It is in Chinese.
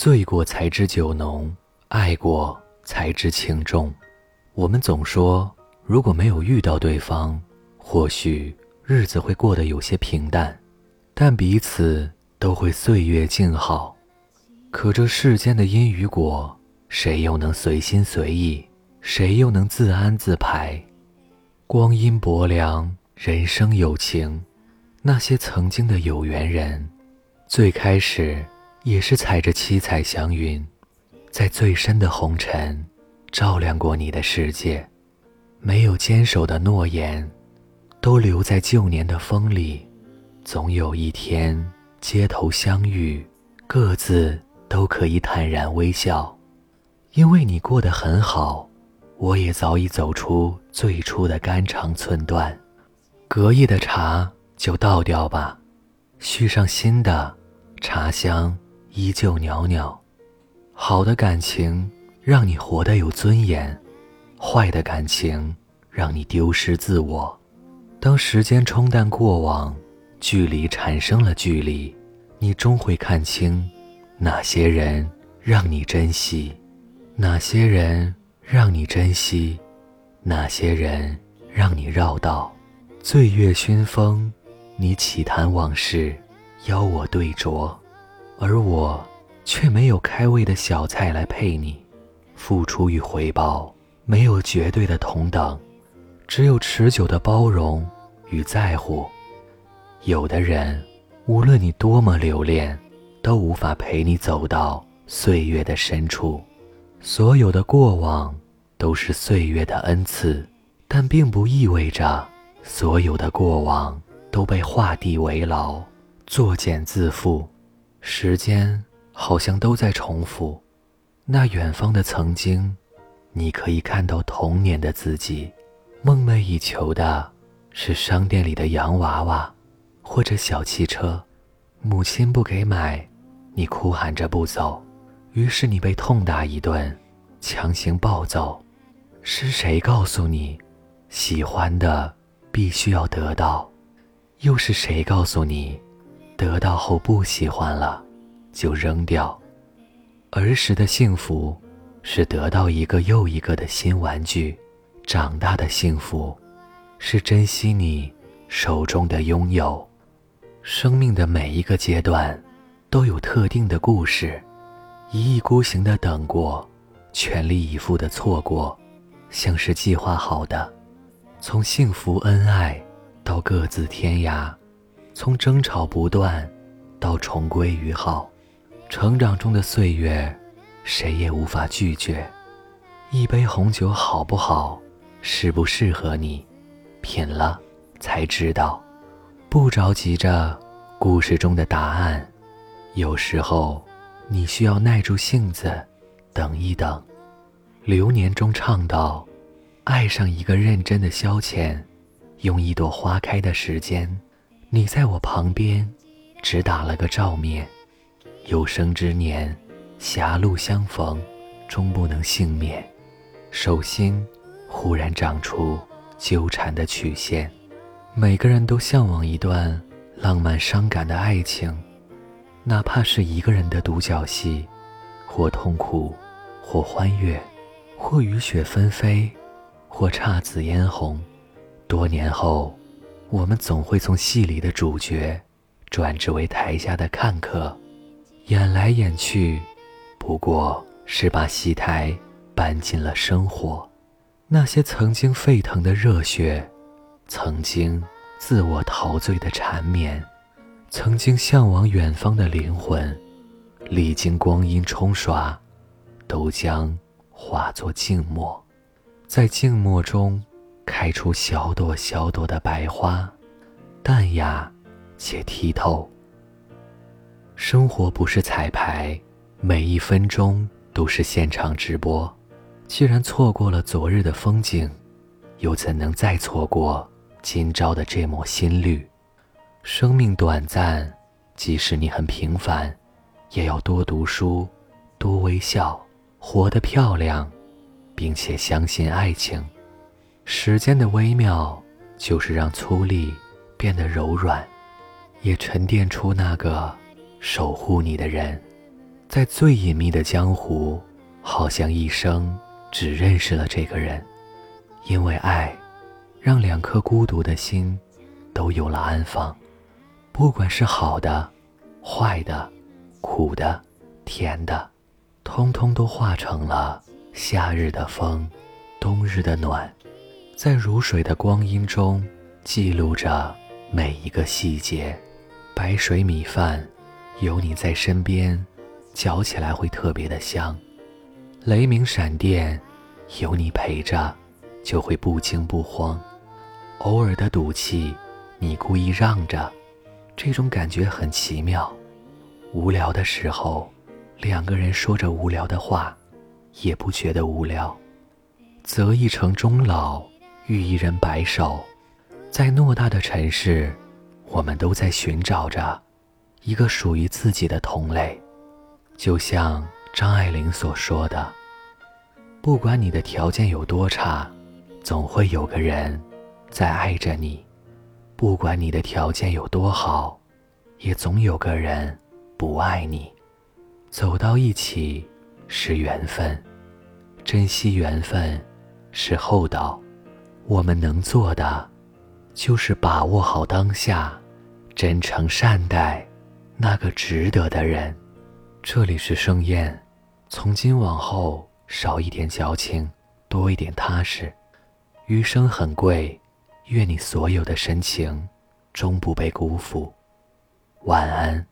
醉过才知酒浓，爱过才知情重。我们总说，如果没有遇到对方，或许日子会过得有些平淡，但彼此都会岁月静好。可这世间的因与果，谁又能随心随意？谁又能自安自排？光阴薄凉，人生有情。那些曾经的有缘人，最开始也是踩着七彩祥云，在最深的红尘照亮过你的世界。没有坚守的诺言，都留在旧年的风里。总有一天，街头相遇，各自。都可以坦然微笑，因为你过得很好，我也早已走出最初的肝肠寸断。隔夜的茶就倒掉吧，续上新的，茶香依旧袅袅。好的感情让你活得有尊严，坏的感情让你丢失自我。当时间冲淡过往，距离产生了距离，你终会看清。哪些人让你珍惜？哪些人让你珍惜？哪些人让你绕道？醉月熏风，你起谈往事，邀我对酌，而我却没有开胃的小菜来配你。付出与回报没有绝对的同等，只有持久的包容与在乎。有的人，无论你多么留恋。都无法陪你走到岁月的深处，所有的过往都是岁月的恩赐，但并不意味着所有的过往都被画地为牢，作茧自缚。时间好像都在重复，那远方的曾经，你可以看到童年的自己，梦寐以求的是商店里的洋娃娃，或者小汽车，母亲不给买。你哭喊着不走，于是你被痛打一顿，强行暴走。是谁告诉你，喜欢的必须要得到？又是谁告诉你，得到后不喜欢了就扔掉？儿时的幸福是得到一个又一个的新玩具，长大的幸福是珍惜你手中的拥有。生命的每一个阶段。都有特定的故事，一意孤行的等过，全力以赴的错过，像是计划好的。从幸福恩爱到各自天涯，从争吵不断到重归于好，成长中的岁月，谁也无法拒绝。一杯红酒好不好，适不适合你，品了才知道。不着急着故事中的答案。有时候，你需要耐住性子，等一等。流年中唱道：“爱上一个认真的消遣，用一朵花开的时间，你在我旁边，只打了个照面。有生之年，狭路相逢，终不能幸免。手心忽然长出纠缠的曲线。每个人都向往一段浪漫伤感的爱情。”哪怕是一个人的独角戏，或痛苦，或欢悦，或雨雪纷飞，或姹紫嫣红。多年后，我们总会从戏里的主角，转职为台下的看客，演来演去，不过是把戏台搬进了生活。那些曾经沸腾的热血，曾经自我陶醉的缠绵。曾经向往远方的灵魂，历经光阴冲刷，都将化作静默，在静默中开出小朵小朵的白花，淡雅且剔透。生活不是彩排，每一分钟都是现场直播。既然错过了昨日的风景，又怎能再错过今朝的这抹新绿？生命短暂，即使你很平凡，也要多读书，多微笑，活得漂亮，并且相信爱情。时间的微妙，就是让粗粝变得柔软，也沉淀出那个守护你的人。在最隐秘的江湖，好像一生只认识了这个人，因为爱，让两颗孤独的心都有了安放。不管是好的、坏的、苦的、甜的，通通都化成了夏日的风，冬日的暖，在如水的光阴中记录着每一个细节。白水米饭，有你在身边。嚼起来会特别的香，雷鸣闪电，有你陪着，就会不惊不慌。偶尔的赌气，你故意让着，这种感觉很奇妙。无聊的时候，两个人说着无聊的话，也不觉得无聊。择一城终老，遇一人白首，在偌大的城市，我们都在寻找着一个属于自己的同类。就像张爱玲所说的：“不管你的条件有多差，总会有个人在爱着你；不管你的条件有多好，也总有个人不爱你。走到一起是缘分，珍惜缘分是厚道。我们能做的，就是把握好当下，真诚善待那个值得的人。”这里是盛宴，从今往后少一点矫情，多一点踏实。余生很贵，愿你所有的深情终不被辜负。晚安。